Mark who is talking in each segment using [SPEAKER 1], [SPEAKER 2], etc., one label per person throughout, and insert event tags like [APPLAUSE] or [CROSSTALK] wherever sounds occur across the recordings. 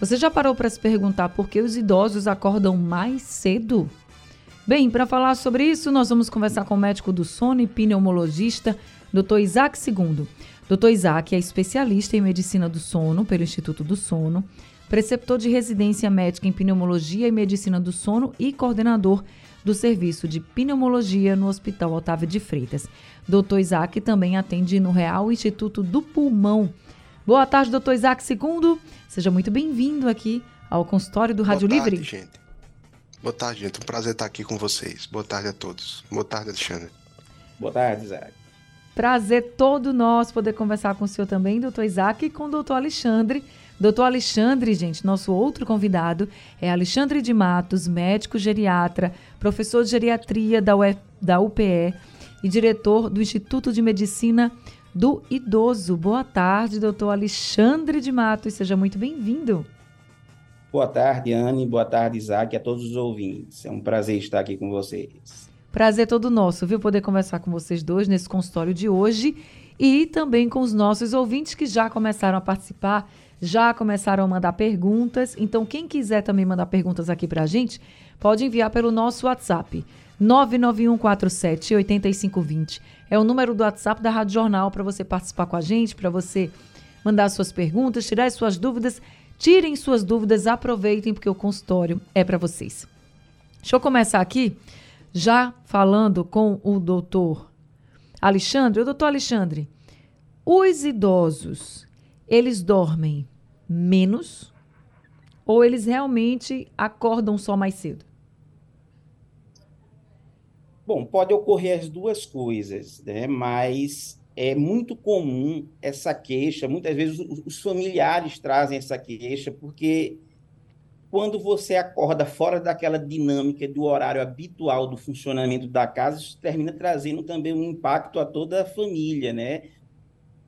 [SPEAKER 1] Você já parou para se perguntar por que os idosos acordam mais cedo? Bem, para falar sobre isso, nós vamos conversar com o médico do sono e pneumologista Dr. Isaac II. Dr. Isaac é especialista em medicina do sono pelo Instituto do Sono, preceptor de residência médica em pneumologia e medicina do sono e coordenador do serviço de pneumologia no Hospital Otávio de Freitas. Dr. Isaac também atende no Real Instituto do Pulmão. Boa tarde, doutor Isaac II. Seja muito bem-vindo aqui ao consultório do Rádio
[SPEAKER 2] Boa tarde,
[SPEAKER 1] Livre.
[SPEAKER 2] Gente. Boa tarde, gente. Um prazer estar aqui com vocês. Boa tarde a todos. Boa tarde, Alexandre.
[SPEAKER 3] Boa tarde, Isaac.
[SPEAKER 1] Prazer todo nosso poder conversar com o senhor também, doutor Isaac, e com o doutor Alexandre. Doutor Alexandre, gente, nosso outro convidado é Alexandre de Matos, médico geriatra, professor de geriatria da, UF, da UPE e diretor do Instituto de Medicina do Idoso. Boa tarde, doutor Alexandre de Matos, seja muito bem-vindo.
[SPEAKER 3] Boa tarde, Anne, boa tarde, Isaac, a todos os ouvintes. É um prazer estar aqui com vocês.
[SPEAKER 1] Prazer todo nosso, viu? Poder conversar com vocês dois nesse consultório de hoje e também com os nossos ouvintes que já começaram a participar, já começaram a mandar perguntas. Então, quem quiser também mandar perguntas aqui pra gente, pode enviar pelo nosso WhatsApp. 99147 8520. É o número do WhatsApp da Rádio Jornal para você participar com a gente, para você mandar suas perguntas, tirar as suas dúvidas. Tirem suas dúvidas, aproveitem, porque o consultório é para vocês. Deixa eu começar aqui já falando com o doutor Alexandre. O doutor Alexandre, os idosos, eles dormem menos ou eles realmente acordam só mais cedo?
[SPEAKER 3] Bom, pode ocorrer as duas coisas, né? Mas é muito comum essa queixa, muitas vezes os familiares trazem essa queixa, porque quando você acorda fora daquela dinâmica do horário habitual do funcionamento da casa, isso termina trazendo também um impacto a toda a família, né?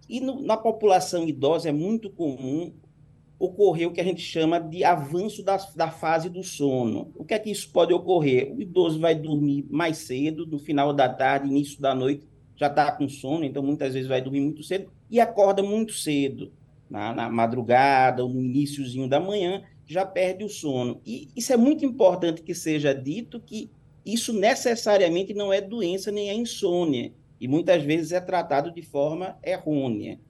[SPEAKER 3] E no, na população idosa é muito comum ocorrer o que a gente chama de avanço da, da fase do sono. O que é que isso pode ocorrer? O idoso vai dormir mais cedo, no final da tarde, início da noite, já está com sono, então muitas vezes vai dormir muito cedo e acorda muito cedo, na, na madrugada ou no iníciozinho da manhã, já perde o sono. E isso é muito importante que seja dito que isso necessariamente não é doença nem é insônia, e muitas vezes é tratado de forma errônea.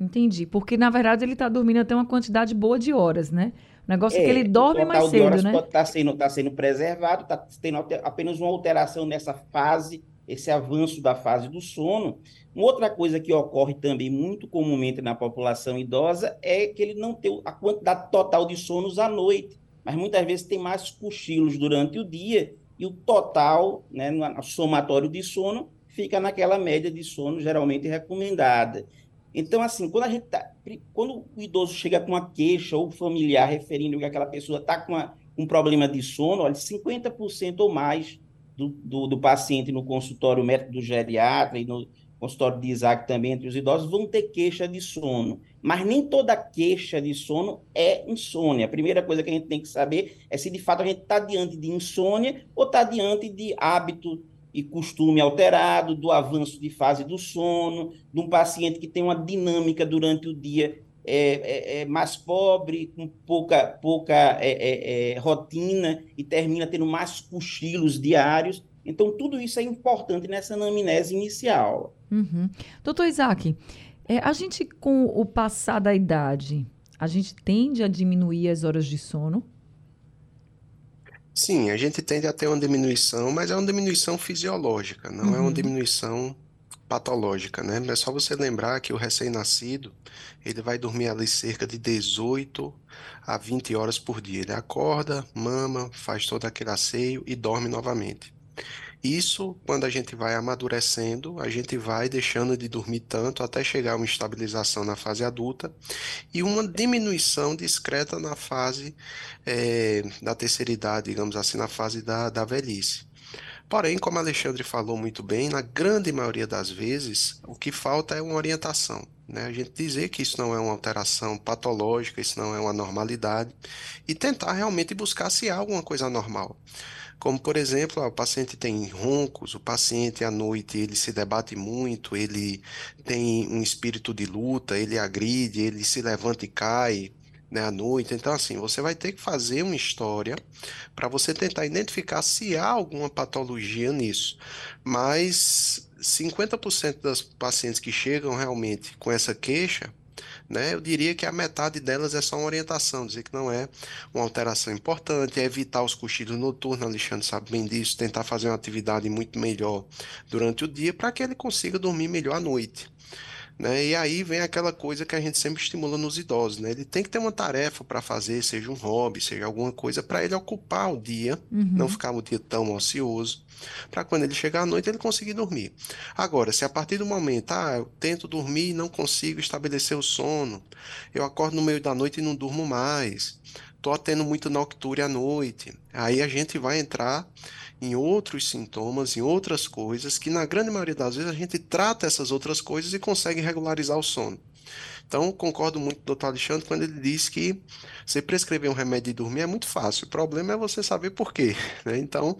[SPEAKER 1] Entendi. Porque, na verdade, ele está dormindo até uma quantidade boa de horas, né? O negócio é, é que ele dorme mais cedo, horas
[SPEAKER 3] né?
[SPEAKER 1] Pode
[SPEAKER 3] estar tá sendo, tá sendo preservado, está tendo apenas uma alteração nessa fase, esse avanço da fase do sono. Uma outra coisa que ocorre também muito comumente na população idosa é que ele não tem a quantidade total de sonos à noite, mas muitas vezes tem mais cochilos durante o dia e o total, né, no somatório de sono, fica naquela média de sono geralmente recomendada. Então, assim, quando a gente tá, quando o idoso chega com uma queixa ou familiar referindo que aquela pessoa está com uma, um problema de sono, olha, 50% ou mais do, do, do, paciente no consultório médico do geriatra e no consultório de Isaac também, entre os idosos, vão ter queixa de sono. Mas nem toda queixa de sono é insônia. A primeira coisa que a gente tem que saber é se de fato a gente está diante de insônia ou está diante de hábito e costume alterado, do avanço de fase do sono, de um paciente que tem uma dinâmica durante o dia é, é, é mais pobre, com pouca, pouca é, é, é, rotina e termina tendo mais cochilos diários. Então, tudo isso é importante nessa anamnese inicial.
[SPEAKER 1] Uhum. Doutor Isaac, a gente, com o passar da idade, a gente tende a diminuir as horas de sono?
[SPEAKER 2] Sim, a gente tende a ter uma diminuição, mas é uma diminuição fisiológica, não uhum. é uma uhum. diminuição patológica, né? É só você lembrar que o recém-nascido, ele vai dormir ali cerca de 18 a 20 horas por dia. Ele acorda, mama, faz todo aquele asseio e dorme novamente. Isso, quando a gente vai amadurecendo, a gente vai deixando de dormir tanto até chegar a uma estabilização na fase adulta e uma diminuição discreta na fase é, da terceira idade, digamos assim, na fase da, da velhice. Porém, como Alexandre falou muito bem, na grande maioria das vezes, o que falta é uma orientação. Né? A gente dizer que isso não é uma alteração patológica, isso não é uma normalidade, e tentar realmente buscar se há alguma coisa anormal. Como, por exemplo, o paciente tem roncos, o paciente à noite ele se debate muito, ele tem um espírito de luta, ele agride, ele se levanta e cai, né, à noite. Então, assim, você vai ter que fazer uma história para você tentar identificar se há alguma patologia nisso. Mas 50% das pacientes que chegam realmente com essa queixa, né, eu diria que a metade delas é só uma orientação, dizer que não é uma alteração importante, é evitar os cochilos noturnos, Alexandre sabe bem disso, tentar fazer uma atividade muito melhor durante o dia para que ele consiga dormir melhor à noite. Né? E aí vem aquela coisa que a gente sempre estimula nos idosos, né? Ele tem que ter uma tarefa para fazer, seja um hobby, seja alguma coisa para ele ocupar o dia, uhum. não ficar o dia tão ocioso, para quando ele chegar à noite ele conseguir dormir. Agora, se a partir do momento, ah, eu tento dormir e não consigo estabelecer o sono, eu acordo no meio da noite e não durmo mais, tô tendo muito nocturne à noite, aí a gente vai entrar em outros sintomas, em outras coisas, que na grande maioria das vezes a gente trata essas outras coisas e consegue regularizar o sono. Então, concordo muito com o doutor Alexandre quando ele diz que você prescrever um remédio de dormir é muito fácil. O problema é você saber por quê. [LAUGHS] Né? Então,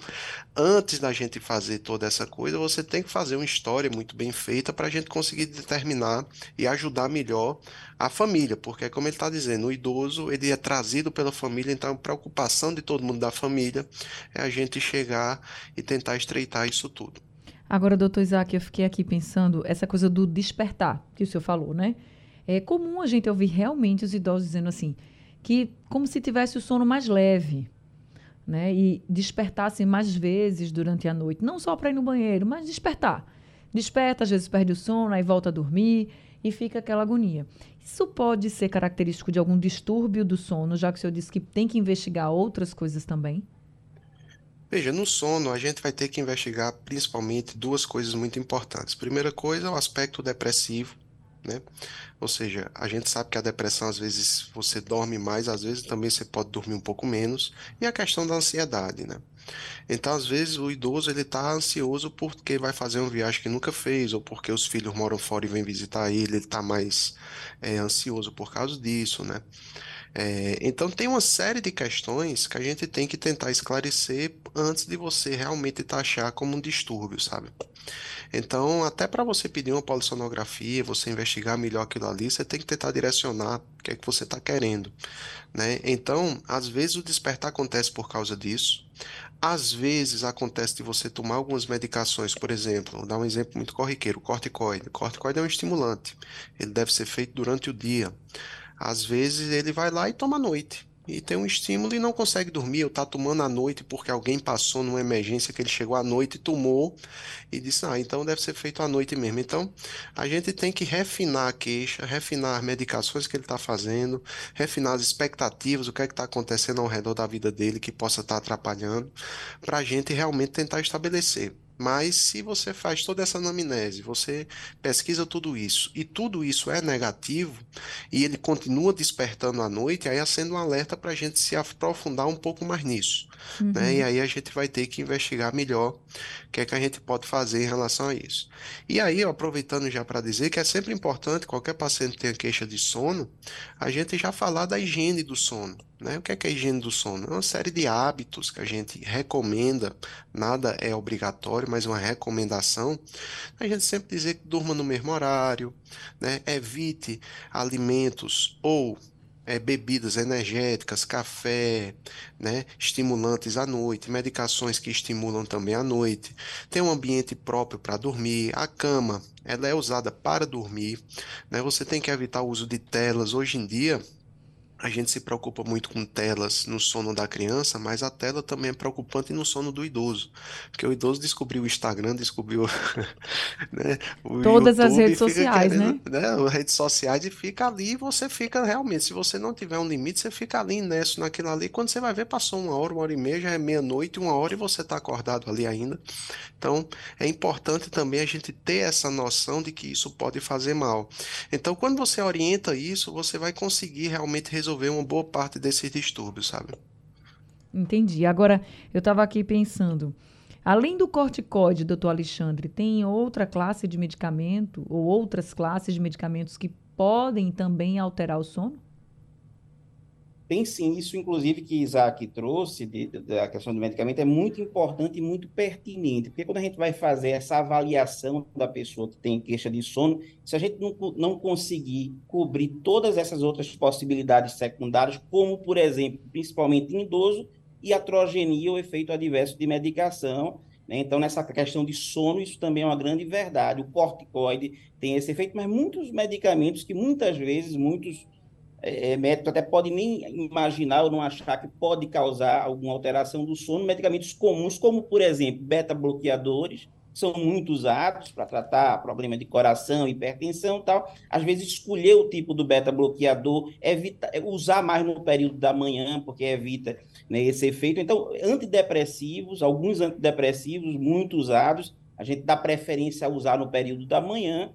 [SPEAKER 2] antes da gente fazer toda essa coisa, você tem que fazer uma história muito bem feita para a gente conseguir determinar e ajudar melhor a família, porque como ele está dizendo, o idoso ele é trazido pela família, então a preocupação de todo mundo da família é a gente chegar e tentar estreitar isso tudo.
[SPEAKER 1] Agora, doutor Isaac, eu fiquei aqui pensando essa coisa do despertar que o senhor falou, né? É comum a gente ouvir realmente os idosos dizendo assim, que como se tivesse o sono mais leve, né? E despertassem mais vezes durante a noite, não só para ir no banheiro, mas despertar. Desperta, às vezes perde o sono, aí volta a dormir e fica aquela agonia. Isso pode ser característico de algum distúrbio do sono, já que o senhor disse que tem que investigar outras coisas também?
[SPEAKER 2] Veja, no sono a gente vai ter que investigar principalmente duas coisas muito importantes. Primeira coisa é o aspecto depressivo, né? Ou seja, a gente sabe que a depressão às vezes você dorme mais, às vezes também você pode dormir um pouco menos, e a questão da ansiedade, né? Então, às vezes o idoso ele está ansioso porque vai fazer uma viagem que nunca fez, ou porque os filhos moram fora e vêm visitar ele, ele está mais é, ansioso por causa disso, né? É, então tem uma série de questões que a gente tem que tentar esclarecer antes de você realmente taxar como um distúrbio, sabe? Então, até para você pedir uma polissonografia, você investigar melhor aquilo ali, você tem que tentar direcionar o que é que você está querendo, né? Então, às vezes o despertar acontece por causa disso. Às vezes acontece de você tomar algumas medicações, por exemplo, vou dar um exemplo muito corriqueiro, corticoide. Corticoide é um estimulante. Ele deve ser feito durante o dia. Às vezes ele vai lá e toma à noite e tem um estímulo e não consegue dormir, ou está tomando à noite porque alguém passou numa emergência que ele chegou à noite e tomou e disse, ah, então deve ser feito à noite mesmo. Então, a gente tem que refinar a queixa, refinar as medicações que ele está fazendo, refinar as expectativas, o que é que está acontecendo ao redor da vida dele que possa estar tá atrapalhando, para a gente realmente tentar estabelecer. Mas se você faz toda essa anamnese, você pesquisa tudo isso e tudo isso é negativo e ele continua despertando à noite, aí acende um alerta para a gente se aprofundar um pouco mais nisso. Uhum. Né? E aí a gente vai ter que investigar melhor o que é que a gente pode fazer em relação a isso. E aí, aproveitando já para dizer que é sempre importante, qualquer paciente que tenha queixa de sono, a gente já falar da higiene do sono. Né? O que é, que é a higiene do sono? É uma série de hábitos que a gente recomenda, nada é obrigatório, mas uma recomendação. A gente sempre dizer que durma no mesmo horário, né? evite alimentos ou é, bebidas energéticas, café, né, estimulantes à noite, medicações que estimulam também à noite, tem um ambiente próprio para dormir, a cama ela é usada para dormir, né, você tem que evitar o uso de telas. Hoje em dia, a gente se preocupa muito com telas no sono da criança, mas a tela também é preocupante no sono do idoso. Porque o idoso descobriu o Instagram, descobriu [LAUGHS]
[SPEAKER 1] né, o Todas YouTube, as redes sociais, querendo,
[SPEAKER 2] né? né? Redes sociais e fica ali e você fica realmente. Se você não tiver um limite, você fica ali nessa, naquilo ali. Quando você vai ver, passou uma hora, uma hora e meia, já é meia-noite, uma hora e você está acordado ali ainda. Então, é importante também a gente ter essa noção de que isso pode fazer mal. Então, quando você orienta isso, você vai conseguir realmente resolver resolver uma boa parte desses distúrbios, sabe?
[SPEAKER 1] Entendi. Agora, eu estava aqui pensando, além do corticoide, doutor Alexandre, tem outra classe de medicamento ou outras classes de medicamentos que podem também alterar o sono?
[SPEAKER 3] Tem sim, isso inclusive que Isaac trouxe, de, de, da questão do medicamento, é muito importante e muito pertinente, porque quando a gente vai fazer essa avaliação da pessoa que tem queixa de sono, se a gente não, não conseguir cobrir todas essas outras possibilidades secundárias, como, por exemplo, principalmente em idoso, iatrogenia ou efeito adverso de medicação, né? Então, nessa questão de sono, isso também é uma grande verdade. O corticoide tem esse efeito, mas muitos medicamentos que muitas vezes, muitos é, é, médico até pode nem imaginar ou não achar que pode causar alguma alteração do sono, medicamentos comuns, como, por exemplo, beta-bloqueadores, são muito usados para tratar problema de coração, hipertensão e tal. Às vezes, escolher o tipo do beta-bloqueador, evita, usar mais no período da manhã, porque evita né, esse efeito. Então, antidepressivos, alguns antidepressivos muito usados, a gente dá preferência a usar no período da manhã,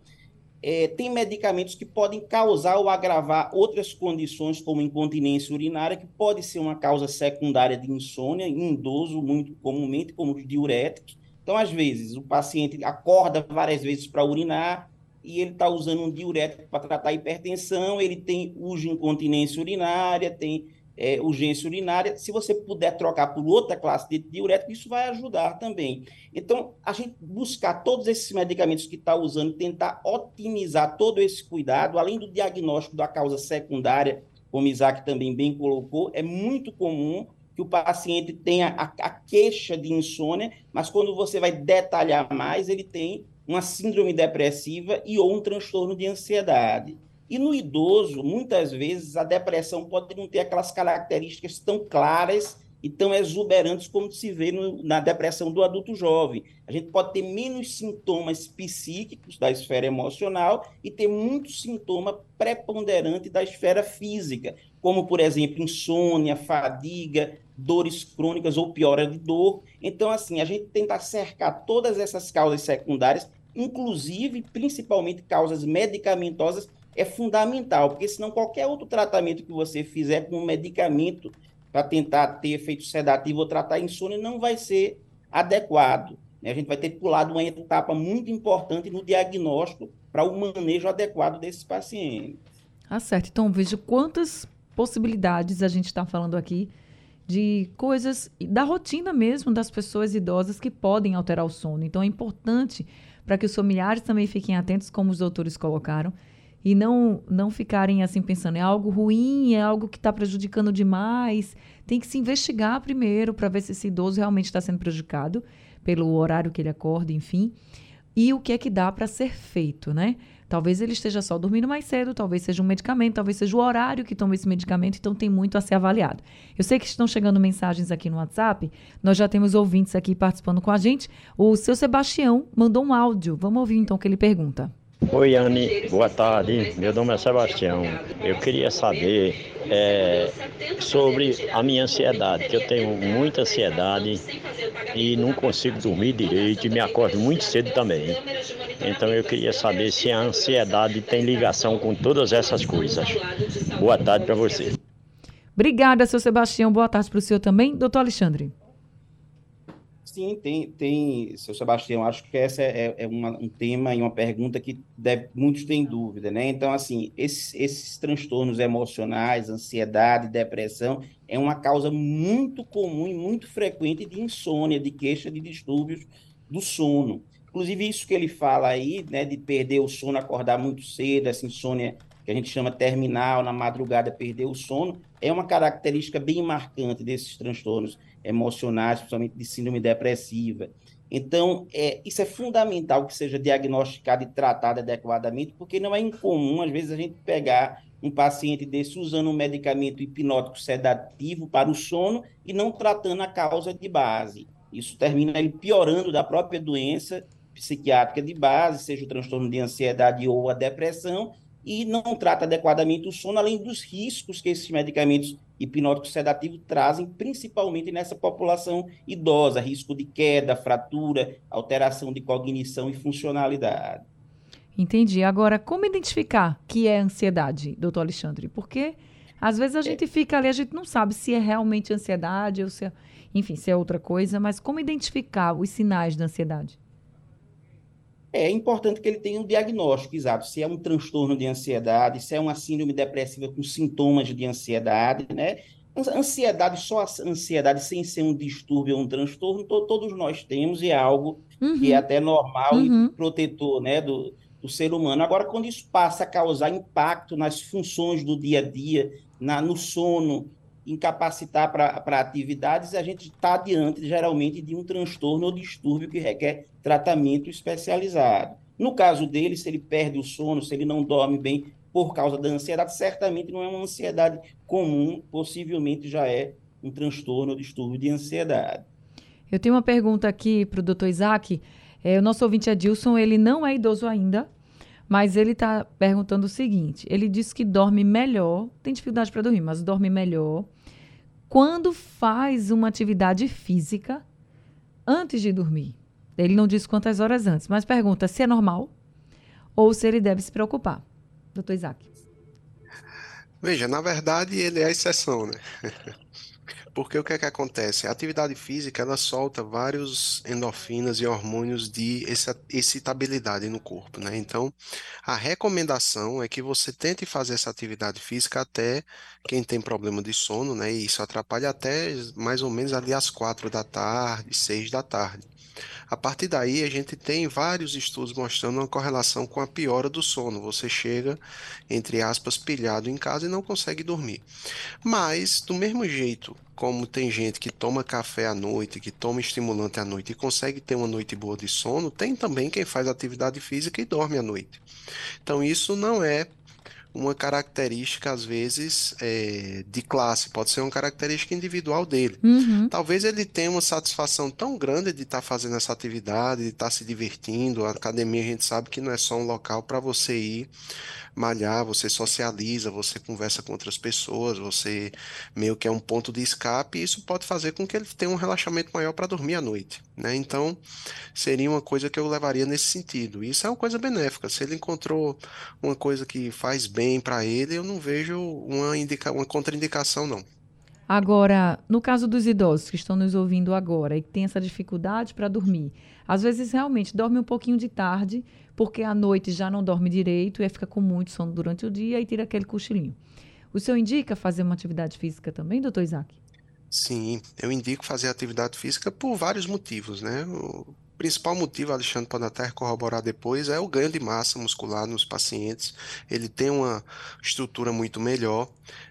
[SPEAKER 3] é, tem medicamentos que podem causar ou agravar outras condições, como incontinência urinária, que pode ser uma causa secundária de insônia em idoso, muito comumente, como os diuréticos. Então, às vezes, o paciente acorda várias vezes para urinar e ele está usando um diurético para tratar hipertensão, ele tem uso incontinência urinária, tem é, urgência urinária, se você puder trocar por outra classe de diurético, isso vai ajudar também. Então, a gente buscar todos esses medicamentos que está usando, tentar otimizar todo esse cuidado, além do diagnóstico da causa secundária, como Isaac também bem colocou, é muito comum que o paciente tenha a, a queixa de insônia, mas quando você vai detalhar mais, ele tem uma síndrome depressiva e ou um transtorno de ansiedade. E no idoso, muitas vezes, a depressão pode não ter aquelas características tão claras e tão exuberantes como se vê no, na depressão do adulto jovem. A gente pode ter menos sintomas psíquicos da esfera emocional e ter muito sintoma preponderante da esfera física, como, por exemplo, insônia, fadiga, dores crônicas ou piora de dor. Então, assim, a gente tenta cercar todas essas causas secundárias, inclusive, principalmente, causas medicamentosas é fundamental, porque senão qualquer outro tratamento que você fizer com um medicamento para tentar ter efeito sedativo ou tratar insônia não vai ser adequado. Né? A gente vai ter pulado uma etapa muito importante no diagnóstico para o manejo adequado desses pacientes.
[SPEAKER 1] Ah, certo. Então, veja quantas possibilidades a gente está falando aqui de coisas da rotina mesmo das pessoas idosas que podem alterar o sono. Então, é importante para que os familiares também fiquem atentos, como os doutores colocaram, e não não ficarem assim pensando é algo ruim, é algo que está prejudicando demais. Tem que se investigar primeiro para ver se esse idoso realmente está sendo prejudicado pelo horário que ele acorda, enfim, e o que é que dá para ser feito, né? Talvez ele esteja só dormindo mais cedo, talvez seja um medicamento, talvez seja o horário que toma esse medicamento, então tem muito a ser avaliado. Eu sei que estão chegando mensagens aqui no WhatsApp, nós já temos ouvintes aqui participando com a gente. O seu Sebastião mandou um áudio. Vamos ouvir então o que ele pergunta.
[SPEAKER 4] Oi, Anne, boa tarde. Meu nome é Sebastião. Eu queria saber é, sobre a minha ansiedade, que eu tenho muita ansiedade e não consigo dormir direito e me acordo muito cedo também. Então eu queria saber se a ansiedade tem ligação com todas essas coisas. Boa tarde para você.
[SPEAKER 1] Obrigada, seu Sebastião. Boa tarde para o senhor também. Doutor Alexandre.
[SPEAKER 3] Sim, tem, tem, seu Sebastião, acho que essa é, é uma, um tema e uma pergunta que deve, muitos têm dúvida, né? Então, assim, esses, esses transtornos emocionais, ansiedade, depressão, é uma causa muito comum e muito frequente de insônia, de queixa de distúrbios do sono. Inclusive, isso que ele fala aí, né, de perder o sono, acordar muito cedo, essa insônia que a gente chama terminal, na madrugada perder o sono, é uma característica bem marcante desses transtornos emocionais, principalmente de síndrome depressiva. Então, é, isso é fundamental que seja diagnosticado e tratado adequadamente, porque não é incomum, às vezes, a gente pegar um paciente desse usando um medicamento hipnótico sedativo para o sono e não tratando a causa de base. Isso termina ele piorando da própria doença psiquiátrica de base, seja o transtorno de ansiedade ou a depressão, e não trata adequadamente o sono, além dos riscos que esses medicamentos hipnóticos sedativos trazem, principalmente nessa população idosa, risco de queda, fratura, alteração de cognição e funcionalidade.
[SPEAKER 1] Entendi. Agora, como identificar que é ansiedade, doutor Alexandre? Porque às vezes a gente fica ali, a gente não sabe se é realmente ansiedade ou se é, enfim, se é outra coisa, mas como identificar os sinais da ansiedade?
[SPEAKER 3] É importante que ele tenha um diagnóstico exato, se é um transtorno de ansiedade, se é uma síndrome depressiva com sintomas de ansiedade, né? Ansiedade, só a ansiedade sem ser um distúrbio ou um transtorno, to todos nós temos e é algo uhum. que é até normal uhum. e protetor, né, do, do ser humano. Agora, quando isso passa a causar impacto nas funções do dia a dia, na, no sono, incapacitar para atividades, a gente está diante, geralmente, de um transtorno ou distúrbio que requer tratamento especializado. No caso dele, se ele perde o sono, se ele não dorme bem por causa da ansiedade, certamente não é uma ansiedade comum, possivelmente já é um transtorno ou distúrbio de ansiedade.
[SPEAKER 1] Eu tenho uma pergunta aqui para o doutor Isaac. É, o nosso ouvinte Adilson, ele não é idoso ainda, mas ele está perguntando o seguinte: ele diz que dorme melhor, tem dificuldade para dormir, mas dorme melhor quando faz uma atividade física antes de dormir. Ele não diz quantas horas antes, mas pergunta se é normal ou se ele deve se preocupar. Doutor Isaac.
[SPEAKER 2] Veja, na verdade, ele é a exceção, né? [LAUGHS] Porque o que é que acontece? A atividade física, ela solta vários endorfinas e hormônios de excitabilidade no corpo, né? Então, a recomendação é que você tente fazer essa atividade física até quem tem problema de sono, né? E isso atrapalha até mais ou menos ali às quatro da tarde, seis da tarde. A partir daí, a gente tem vários estudos mostrando uma correlação com a piora do sono. Você chega, entre aspas, pilhado em casa e não consegue dormir. Mas, do mesmo jeito, como tem gente que toma café à noite, que toma estimulante à noite e consegue ter uma noite boa de sono, tem também quem faz atividade física e dorme à noite. Então, isso não é uma característica, às vezes, é, de classe, pode ser uma característica individual dele. Uhum. Talvez ele tenha uma satisfação tão grande de estar tá fazendo essa atividade, de estar tá se divertindo. A academia, a gente sabe que não é só um local para você ir malhar, você socializa, você conversa com outras pessoas, você meio que é um ponto de escape, e isso pode fazer com que ele tenha um relaxamento maior para dormir à noite, né? Então, seria uma coisa que eu levaria nesse sentido. Isso é uma coisa benéfica. Se ele encontrou uma coisa que faz bem para ele, eu não vejo uma, indica uma contraindicação, não.
[SPEAKER 1] Agora, no caso dos idosos que estão nos ouvindo agora e que têm essa dificuldade para dormir, às vezes realmente dorme um pouquinho de tarde, porque à noite já não dorme direito e fica com muito sono durante o dia e tira aquele cochilinho. O senhor indica fazer uma atividade física também, doutor Isaac?
[SPEAKER 2] Sim, eu indico fazer atividade física por vários motivos, né? Principal motivo, Alexandre pode até corroborar depois, é o ganho de massa muscular nos pacientes. Ele tem uma estrutura muito melhor.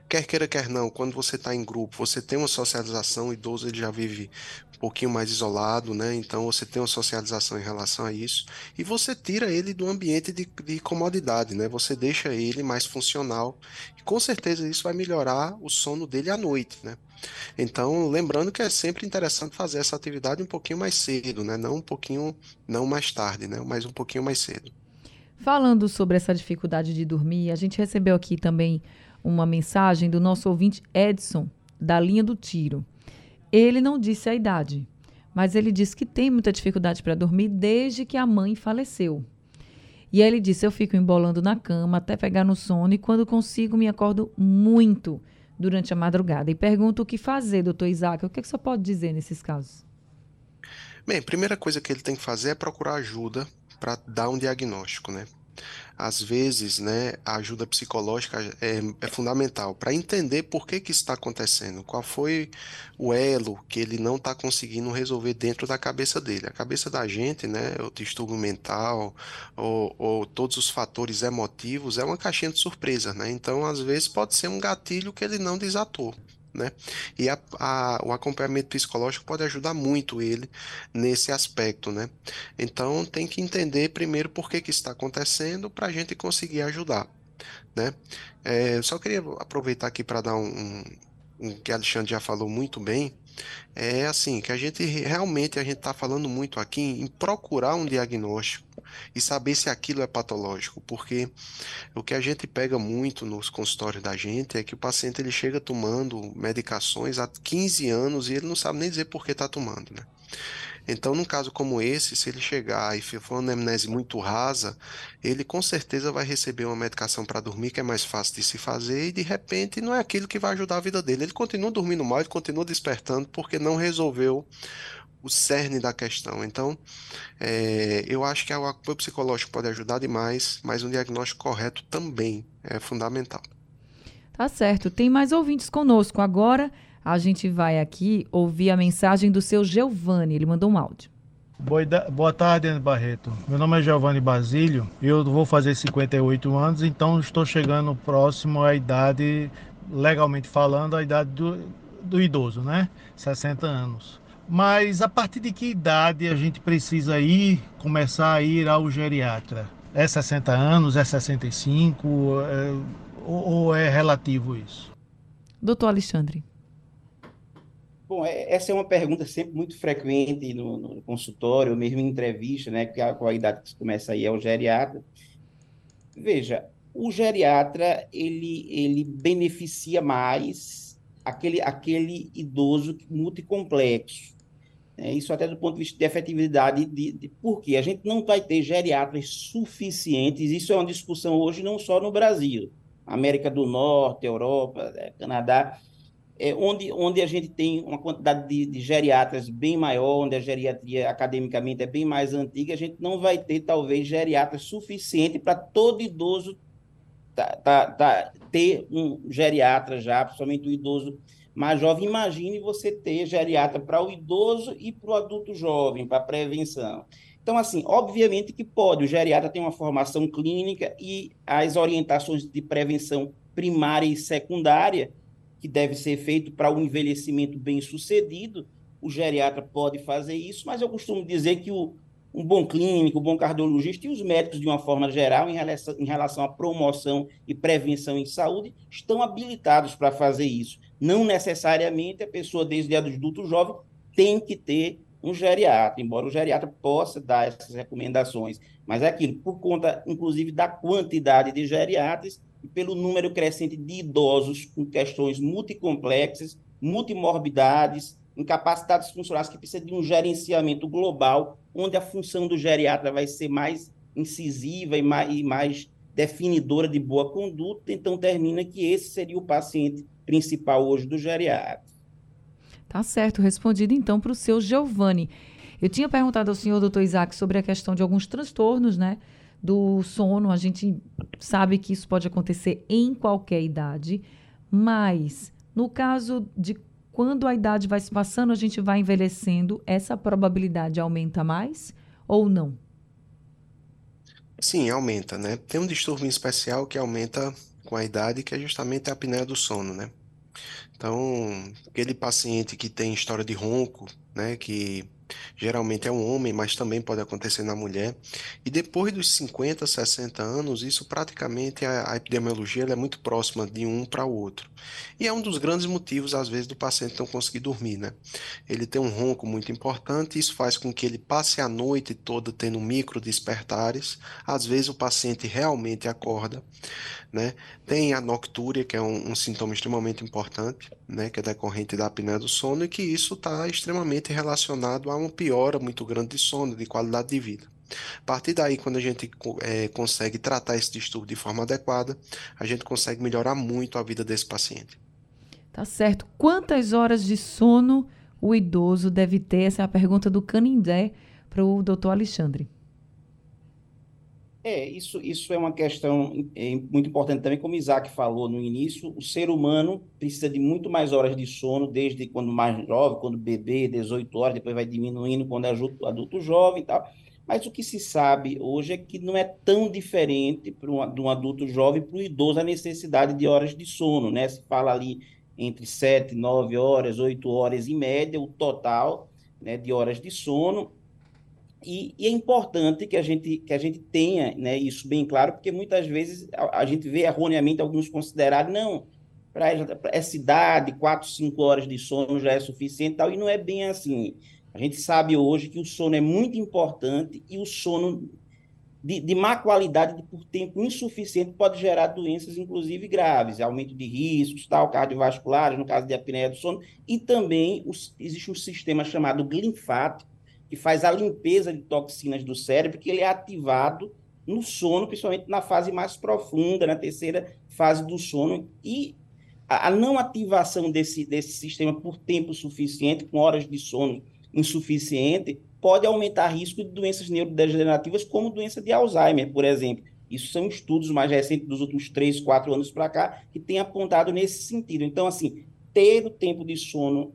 [SPEAKER 2] Quer queira, quer não, quando você está em grupo, você tem uma socialização, o idoso ele já vive pouquinho mais isolado, né? Então você tem uma socialização em relação a isso e você tira ele do ambiente de, de comodidade, né? Você deixa ele mais funcional e com certeza isso vai melhorar o sono dele à noite, né? Então, lembrando que é sempre interessante fazer essa atividade um pouquinho mais cedo, né? Não um pouquinho, não mais tarde, né? Mas um pouquinho mais cedo.
[SPEAKER 1] Falando sobre essa dificuldade de dormir, a gente recebeu aqui também uma mensagem do nosso ouvinte Edson, da linha do tiro. Ele não disse a idade, mas ele disse que tem muita dificuldade para dormir desde que a mãe faleceu. E ele disse: Eu fico embolando na cama até pegar no sono e quando consigo me acordo muito durante a madrugada. E pergunto o que fazer, doutor Isaac. O que, é que você pode dizer nesses casos?
[SPEAKER 2] Bem, a primeira coisa que ele tem que fazer é procurar ajuda para dar um diagnóstico, né? Às vezes, né, a ajuda psicológica é, é fundamental para entender por que que está acontecendo, qual foi o elo que ele não está conseguindo resolver dentro da cabeça dele. A cabeça da gente, né, o distúrbio mental ou, ou todos os fatores emotivos é uma caixinha de surpresa, né? Então, às vezes pode ser um gatilho que ele não desatou né? E a, a, o acompanhamento psicológico pode ajudar muito ele nesse aspecto, né? Então tem que entender primeiro por que, que está acontecendo para a gente conseguir ajudar. né? É, só queria aproveitar aqui para dar um, um, um, que Alexandre já falou muito bem, é assim, que a gente realmente a gente está falando muito aqui em procurar um diagnóstico e saber se aquilo é patológico, porque o que a gente pega muito nos consultórios da gente é que o paciente ele chega tomando medicações há 15 anos e ele não sabe nem dizer por que está tomando, né? Então, num caso como esse, se ele chegar e for uma anamnese muito rasa, ele com certeza vai receber uma medicação para dormir que é mais fácil de se fazer e de repente não é aquilo que vai ajudar a vida dele. Ele continua dormindo mal, ele continua despertando porque não resolveu o cerne da questão. Então, é, eu acho que o apoio psicológico pode ajudar demais, mas um diagnóstico correto também é fundamental.
[SPEAKER 1] Tá certo. Tem mais ouvintes conosco. Agora a gente vai aqui ouvir a mensagem do seu Giovanni. Ele mandou um áudio.
[SPEAKER 5] Boa tarde, Ana Barreto. Meu nome é Giovanni Basílio. Eu vou fazer 58 anos, então estou chegando próximo à idade, legalmente falando, a idade do, do idoso, né? 60 anos. Mas a partir de que idade a gente precisa ir, começar a ir ao geriatra? É 60 anos, é 65, é, ou, ou é relativo isso?
[SPEAKER 1] Doutor Alexandre.
[SPEAKER 3] Bom, é, essa é uma pergunta sempre muito frequente no, no consultório, mesmo em entrevista, né? Que a, qual a idade que começa a ir ao geriatra. Veja, o geriatra, ele, ele beneficia mais aquele, aquele idoso multicomplexo, é, isso até do ponto de vista de efetividade, de, de, porque a gente não vai ter geriatras suficientes, isso é uma discussão hoje não só no Brasil, América do Norte, Europa, é, Canadá, é, onde, onde a gente tem uma quantidade de, de, geriatras bem maior, onde a geriatria academicamente é bem mais antiga, a gente não vai ter, talvez, geriatras suficiente para todo idoso tá, tá, tá, ter um geriatra já, principalmente o idoso mais jovem. Imagine você ter geriatra para o idoso e para o adulto jovem, para prevenção. Então, assim, obviamente que pode. O geriatra tem uma formação clínica e as orientações de prevenção primária e secundária, que deve ser feito para o envelhecimento bem sucedido, o geriatra pode fazer isso, mas eu costumo dizer que o, um bom clínico, um bom cardiologista e os médicos, de uma forma geral, em relação, em relação à promoção e prevenção em saúde, estão habilitados para fazer isso. Não necessariamente a pessoa, desde adulto jovem, tem que ter um geriatra, embora o geriatra possa dar essas recomendações. Mas é aquilo, por conta, inclusive, da quantidade de geriatras pelo número crescente de idosos com questões multicomplexas, multimorbidades, incapacidades funcionais que precisam de um gerenciamento global, onde a função do geriatra vai ser mais incisiva e mais, e mais definidora de boa conduta. Então, termina que esse seria o paciente principal hoje do geriatra.
[SPEAKER 1] Tá certo, respondido então para o seu Giovanni. Eu tinha perguntado ao senhor, doutor Isaac, sobre a questão de alguns transtornos, né? Do sono. A gente sabe que isso pode acontecer em qualquer idade, mas no caso de quando a idade vai se passando, a gente vai envelhecendo, essa probabilidade aumenta mais ou não?
[SPEAKER 2] Sim, aumenta, né? Tem um distúrbio especial que aumenta com a idade, que é justamente a apneia do sono, né? Então, aquele paciente que tem história de ronco, né, que geralmente é um homem, mas também pode acontecer na mulher. E depois dos 50, 60 anos, isso praticamente a, a epidemiologia é muito próxima de um para o outro. E é um dos grandes motivos, às vezes, do paciente não conseguir dormir, né? Ele tem um ronco muito importante, isso faz com que ele passe a noite toda tendo micro despertares. Às vezes o paciente realmente acorda, né? Tem a noctúria, que é um, um sintoma extremamente importante, né? Que é decorrente da apneia do sono e que isso está extremamente relacionado a uma piora muito grande de sono, de qualidade de vida. A partir daí, quando a gente é, consegue tratar esse distúrbio de forma adequada, a gente consegue melhorar muito a vida desse paciente.
[SPEAKER 1] Tá certo. Quantas horas de sono o idoso deve ter? Essa é a pergunta do Canindé para o doutor Alexandre.
[SPEAKER 3] É, isso, isso é uma questão é, muito importante também, como Isaac falou no início, o ser humano precisa de muito mais horas de sono, desde quando mais jovem, quando bebê, 18 horas, depois vai diminuindo quando é adulto, adulto jovem e tal. Mas o que se sabe hoje é que não é tão diferente um, de um adulto jovem para o idoso a necessidade de horas de sono, né? Se fala ali entre 7, 9 horas, 8 horas em média, o total né, de horas de sono E, e, é importante que a gente, que a gente tenha né, isso bem claro, porque muitas vezes a, a gente vê erroneamente alguns considerar, não, para essa idade, quatro, cinco horas de sono já é suficiente, tal, e não é bem assim. A gente sabe hoje que o sono é muito importante e o sono de, de má qualidade por tempo insuficiente pode gerar doenças, inclusive graves, aumento de riscos, tal, cardiovasculares, no caso de apneia do sono, e também os, existe um sistema chamado linfático, que faz a limpeza de toxinas do cérebro, que ele é ativado no sono, principalmente na fase mais profunda, na terceira fase do sono, e a, não ativação desse, desse sistema por tempo suficiente, com horas de sono insuficiente, pode aumentar risco de doenças neurodegenerativas, como doença de Alzheimer, por exemplo. Isso são estudos mais recentes dos últimos três, quatro anos para cá, que têm apontado nesse sentido. Então, assim, ter o tempo de sono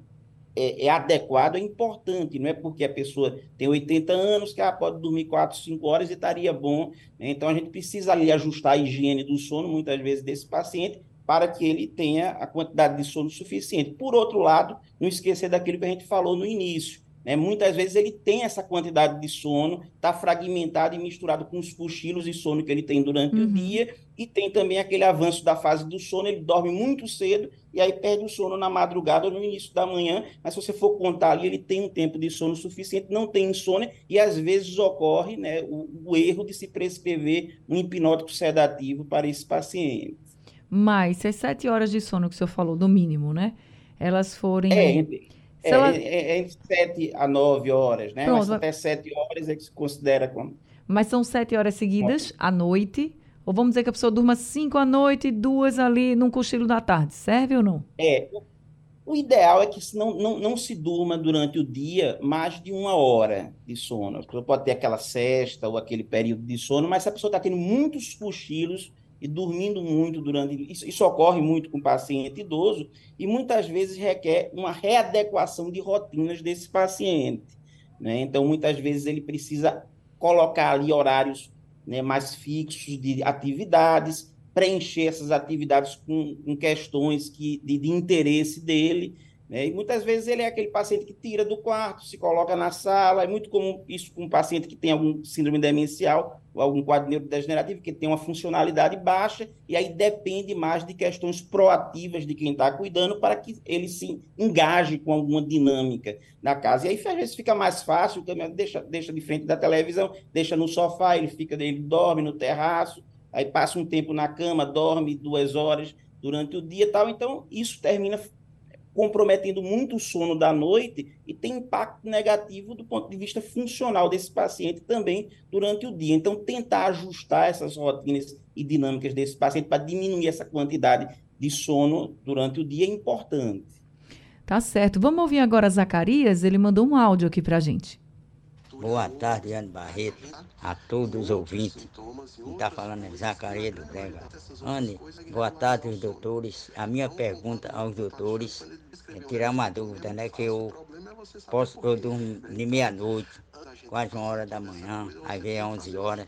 [SPEAKER 3] é, é, adequado é importante, não é porque a pessoa tem 80 anos que ela pode dormir 4, 5 horas e estaria bom. Né? Então, a gente precisa ali ajustar a higiene do sono, muitas vezes, desse paciente, para que ele tenha a quantidade de sono suficiente. Por outro lado, não esquecer daquilo que a gente falou no início. Né? Muitas vezes ele tem essa quantidade de sono, está fragmentado e misturado com os cochilos de sono que ele tem durante uhum. o dia, e tem também aquele avanço da fase do sono, ele dorme muito cedo e aí perde o sono na madrugada ou no início da manhã, mas se você for contar ali, ele tem um tempo de sono suficiente, não tem insônia, e às vezes ocorre né, o, o erro de se prescrever um hipnótico sedativo para esse paciente.
[SPEAKER 1] Mas se as sete horas de sono que o senhor falou, no mínimo, né? Elas forem.
[SPEAKER 3] É, é, ela... é, é, entre 7 a 9 horas, né? Pronto. Mas até 7 horas é que se considera como.
[SPEAKER 1] Mas são 7 horas seguidas à noite. Ou vamos dizer que a pessoa durma 5 à noite e duas ali num cochilo da tarde. Serve ou não?
[SPEAKER 3] É. O ideal é que não, não, não se durma durante o dia mais de uma hora de sono. A pessoa pode ter aquela cesta ou aquele período de sono, mas se a pessoa está tendo muitos cochilos, e dormindo muito durante. Isso, isso, ocorre muito com paciente idoso e muitas vezes requer uma readequação de rotinas desse paciente. Né? Então, muitas vezes ele precisa colocar ali horários né, mais fixos de atividades, preencher essas atividades com, com questões que, de, de interesse dele. Né? E muitas vezes ele é aquele paciente que tira do quarto, se coloca na sala. É muito comum isso com um paciente que tem algum síndrome demencial ou algum quadro neurodegenerativo, que tem uma funcionalidade baixa, e aí depende mais de questões proativas de quem está cuidando para que ele se engaje com alguma dinâmica na casa. E aí, às vezes, fica mais fácil também, deixa, deixa de frente da televisão, deixa no sofá, ele fica, ele dorme no terraço, aí passa um tempo na cama, dorme duas horas durante o dia tal. Então, isso termina comprometendo muito o sono da noite e tem impacto negativo do ponto de vista funcional desse paciente também durante o dia. Então, tentar ajustar essas rotinas e dinâmicas desse paciente para diminuir essa quantidade de sono durante o dia é importante.
[SPEAKER 1] Tá certo. Vamos ouvir agora Zacarias, ele mandou um áudio aqui para a gente.
[SPEAKER 6] Boa tarde, Anne Barreto, a todos os ouvintes. Quem está falando é Zacarias do Brega. Anne, boa tarde, doutores. A minha pergunta aos doutores é tirar uma dúvida, né? Que eu posso, eu durmo de meia-noite, quase uma hora da manhã, às vezes 11 horas.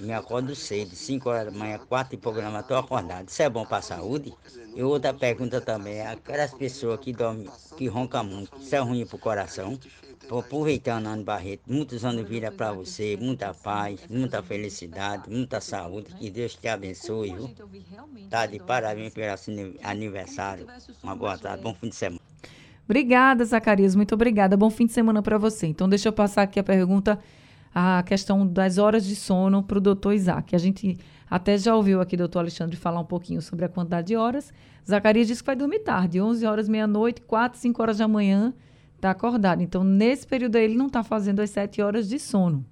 [SPEAKER 6] Me acordo cedo, 5 horas da manhã, 4 e programa, estou acordado. Isso é bom para a saúde? E outra pergunta também, aquelas pessoas que dormem, que roncam muito, isso é ruim para o coração? Estou aproveitando, Ana Barreto, muitos anos de vida para você, muita paz, muita felicidade, muita saúde. Que Deus te abençoe, viu? Tá de parabéns pelo aniversário. Uma boa tarde, bom fim de semana.
[SPEAKER 1] Obrigada, Zacarias, muito obrigada. Bom fim de semana para você. Então, deixa eu passar aqui a pergunta, a questão das horas de sono para o doutor Isaac. A gente até já ouviu aqui o doutor Alexandre falar um pouquinho sobre a quantidade de horas. Zacarias disse que vai dormir tarde, 11 horas, meia-noite, 4, 5 horas da manhã está acordado. Então, nesse período aí, ele não está fazendo as sete horas de sono.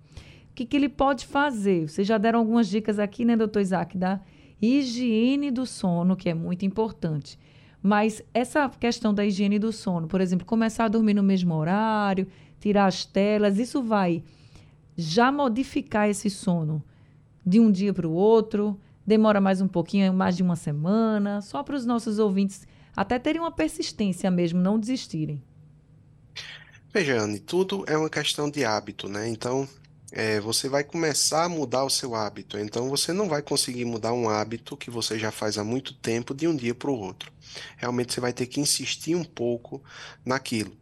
[SPEAKER 1] O que, que ele pode fazer? Vocês já deram algumas dicas aqui, né, doutor Isaac, da higiene do sono, que é muito importante. Mas essa questão da higiene do sono, por exemplo, começar a dormir no mesmo horário, tirar as telas, isso vai já modificar esse sono de um dia para o outro, demora mais um pouquinho, mais de uma semana, só para os nossos ouvintes até terem uma persistência mesmo, não desistirem.
[SPEAKER 2] Veja, Anne, tudo é uma questão de hábito, né? Então, é, você vai começar a mudar o seu hábito. Então, você não vai conseguir mudar um hábito que você já faz há muito tempo de um dia para o outro. Realmente, você vai ter que insistir um pouco naquilo,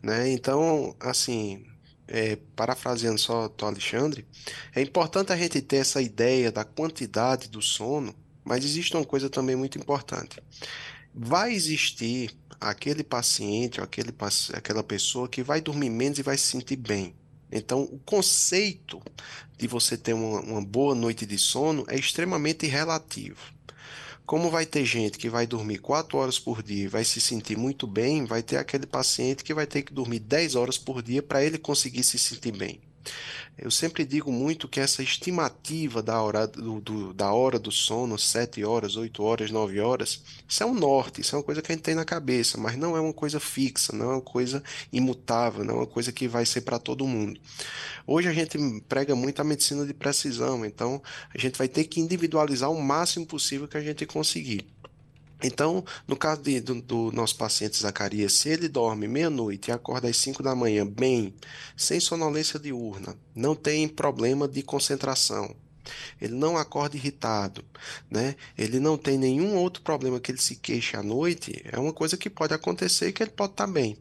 [SPEAKER 2] né? Então, assim, é, parafraseando só o Alexandre, é importante a gente ter essa ideia da quantidade do sono, mas existe uma coisa também muito importante. Vai existir aquele paciente ou aquele, aquela pessoa que vai dormir menos e vai se sentir bem. Então, o conceito de você ter uma, uma boa noite de sono é extremamente relativo. Como vai ter gente que vai dormir 4 horas por dia e vai se sentir muito bem, vai ter aquele paciente que vai ter que dormir 10 horas por dia para ele conseguir se sentir bem. Eu sempre digo muito que essa estimativa da hora do, do, da hora do sono, 7 horas, 8 horas, 9 horas, isso é um norte, isso é uma coisa que a gente tem na cabeça, mas não é uma coisa fixa, não é uma coisa imutável, não é uma coisa que vai ser para todo mundo. Hoje a gente prega muito a medicina de precisão, então a gente vai ter que individualizar o máximo possível que a gente conseguir. Então, no caso de, do, do, nosso paciente Zacarias, se ele dorme meia-noite e acorda às 5 da manhã bem, sem sonolência diurna, não tem problema de concentração, ele não acorda irritado, né? ele não tem nenhum outro problema que ele se queixe à noite, é uma coisa que pode acontecer e que ele pode estar bem.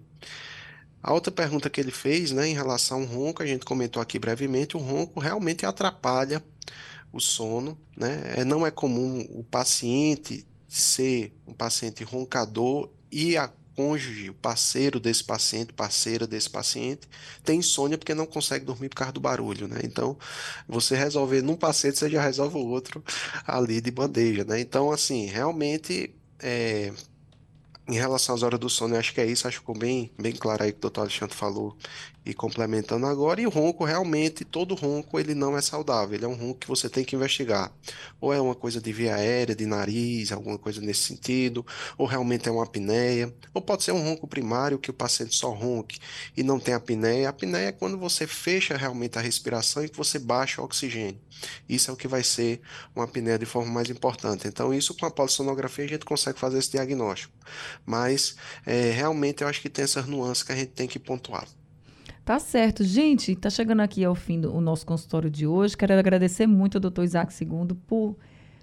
[SPEAKER 2] A outra pergunta que ele fez, né, em relação ao ronco, a gente comentou aqui brevemente, o ronco realmente atrapalha o sono, né? É, não é comum o paciente ser um paciente roncador e a cônjuge, o parceiro desse paciente, parceira desse paciente, tem insônia porque não consegue dormir por causa do barulho, né? Então, você resolver num paciente, você já resolve o outro ali de bandeja, né? Então, assim, realmente é, em relação às horas do sono, eu acho que é isso, acho que ficou bem, bem claro aí que o doutor Alexandre falou e complementando agora. E o ronco, realmente, todo ronco, ele não é saudável, ele é um ronco que você tem que investigar. Ou é uma coisa de via aérea, de nariz, alguma coisa nesse sentido, ou realmente é uma apneia, ou pode ser um ronco primário que o paciente só ronque e não tem apneia. A apneia é quando você fecha realmente a respiração e que você baixa o oxigênio. Isso é o que vai ser uma apneia de forma mais importante. Então, isso com a polissonografia a gente consegue fazer esse diagnóstico. Mas é, realmente eu acho que tem essas nuances que a gente tem que pontuar.
[SPEAKER 1] Tá certo. Gente, tá chegando aqui ao fim do nosso consultório de hoje. Quero agradecer muito ao doutor Isaac II por,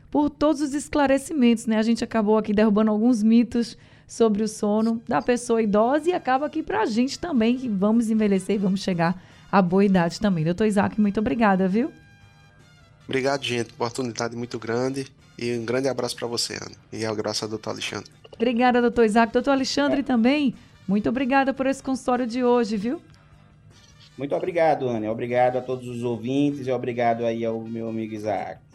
[SPEAKER 1] por todos os esclarecimentos, né? A gente acabou aqui derrubando alguns mitos sobre o sono da pessoa idosa e acaba aqui para a gente também, que vamos envelhecer e vamos chegar à boa idade também. Doutor Isaac, muito obrigada, viu?
[SPEAKER 2] Obrigado, gente. Oportunidade muito grande. E um grande abraço para você, Ana. E ao abraço ao doutor Alexandre.
[SPEAKER 1] Obrigada, doutor Isaac. Doutor Alexandre é. também, muito obrigada por esse consultório de hoje, viu?
[SPEAKER 3] Muito obrigado, Ana. Obrigado a todos os ouvintes e obrigado aí ao meu amigo Isaac.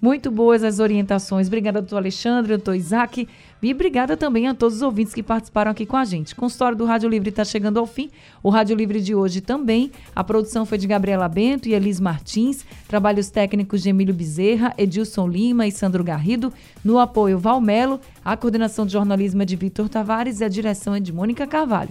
[SPEAKER 1] Muito boas as orientações. Obrigada, doutor Alexandre, doutor Isaac. E obrigada também a todos os ouvintes que participaram aqui com a gente. O consultório do Rádio Livre está chegando ao fim. O Rádio Livre de hoje também. A produção foi de Gabriela Bento e Elis Martins. Trabalhos técnicos de Emílio Bezerra, Edilson Lima e Sandro Garrido. No apoio, Valmelo. A coordenação de jornalismo é de Vitor Tavares e a direção é de Mônica Carvalho.